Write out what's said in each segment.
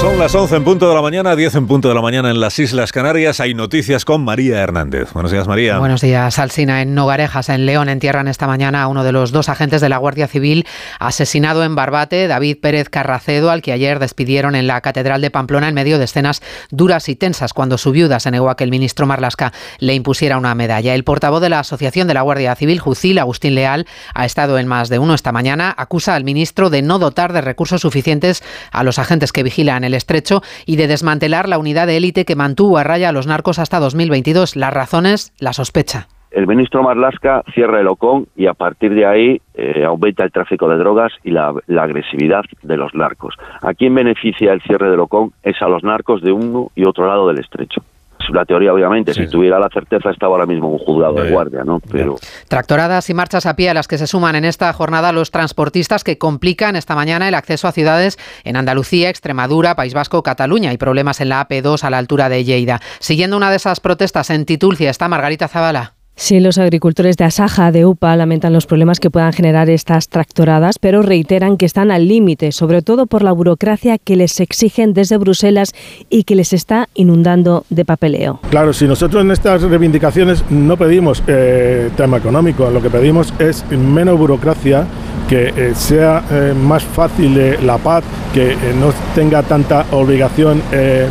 Son las 11 en punto de la mañana, 10 en punto de la mañana en las Islas Canarias. Hay noticias con María Hernández. Buenos días, María. Buenos días, Alsina. En Nogarejas, en León, entierran esta mañana a uno de los dos agentes de la Guardia Civil asesinado en Barbate, David Pérez Carracedo, al que ayer despidieron en la Catedral de Pamplona en medio de escenas duras y tensas cuando su viuda se negó a que el ministro Marlasca le impusiera una medalla. El portavoz de la Asociación de la Guardia Civil, Jucil Agustín Leal, ha estado en más de uno esta mañana, acusa al ministro de no dotar de recursos suficientes a los agentes que vigilan el estrecho y de desmantelar la unidad de élite que mantuvo a raya a los narcos hasta 2022. Las razones, la sospecha. El ministro Marlasca cierra el OCON y a partir de ahí eh, aumenta el tráfico de drogas y la, la, agresividad de los narcos. ¿A quién beneficia el cierre del OCON? Es a los narcos de uno y otro lado del estrecho una teoría, obviamente. Sí. Si tuviera la certeza, estaba ahora mismo un juzgado de guardia, ¿no? Pero... Tractoradas y marchas a pie a las que se suman en esta jornada los transportistas que complican esta mañana el acceso a ciudades en Andalucía, Extremadura, País Vasco, Cataluña y problemas en la AP2 a la altura de Lleida. Siguiendo una de esas protestas en Titulcia está Margarita Zavala. Sí, los agricultores de Asaja, de UPA, lamentan los problemas que puedan generar estas tractoradas, pero reiteran que están al límite, sobre todo por la burocracia que les exigen desde Bruselas y que les está inundando de papeleo. Claro, si nosotros en estas reivindicaciones no pedimos eh, tema económico, lo que pedimos es menos burocracia, que eh, sea eh, más fácil la paz, que no tenga tanta obligación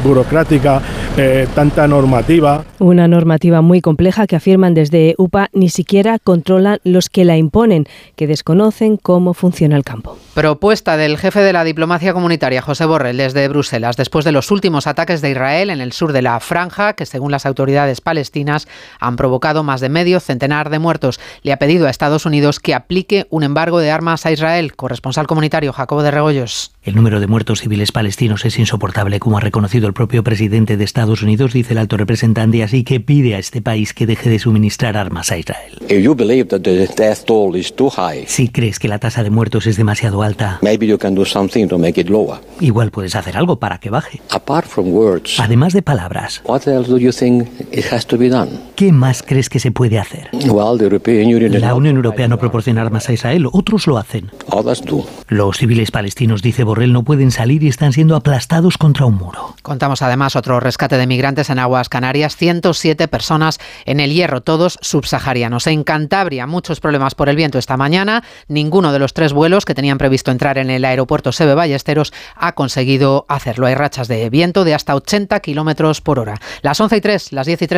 burocrática, tanta normativa. Una normativa muy compleja que afirman desde UPA ni siquiera controlan los que la imponen, que desconocen cómo funciona el campo. Propuesta del jefe de la diplomacia comunitaria, José Borrell, desde Bruselas, después de los últimos ataques de Israel en el sur de la franja, que según las autoridades palestinas han provocado más de medio centenar de muertos. Le ha pedido a Estados Unidos que aplique un embargo de armas a Israel. Corresponsal comunitario Jacobo de Regoyos. El número de muertos civiles palestinos es insoportable, como ha reconocido el propio presidente de Estados Unidos, dice el alto representante, así que pide a este país que deje de suministrar armas a Israel. Si crees que la tasa de muertos es demasiado alta, igual puedes hacer algo para que baje. Además de palabras, ¿qué más crees que se puede hacer? La Unión Europea no proporciona armas a Israel, otros lo hacen. Los civiles palestinos, dice Borrell, no pueden salir y están siendo aplastados contra un muro. Contamos además otro rescate de migrantes en aguas canarias, 107 personas en el hierro, todos subsaharianos. En Cantabria, muchos problemas por el viento esta mañana. Ninguno de los tres vuelos que tenían previsto entrar en el aeropuerto Sebe Ballesteros ha conseguido hacerlo. Hay rachas de viento de hasta 80 kilómetros por hora. Las 11 y 3, las 10 y 3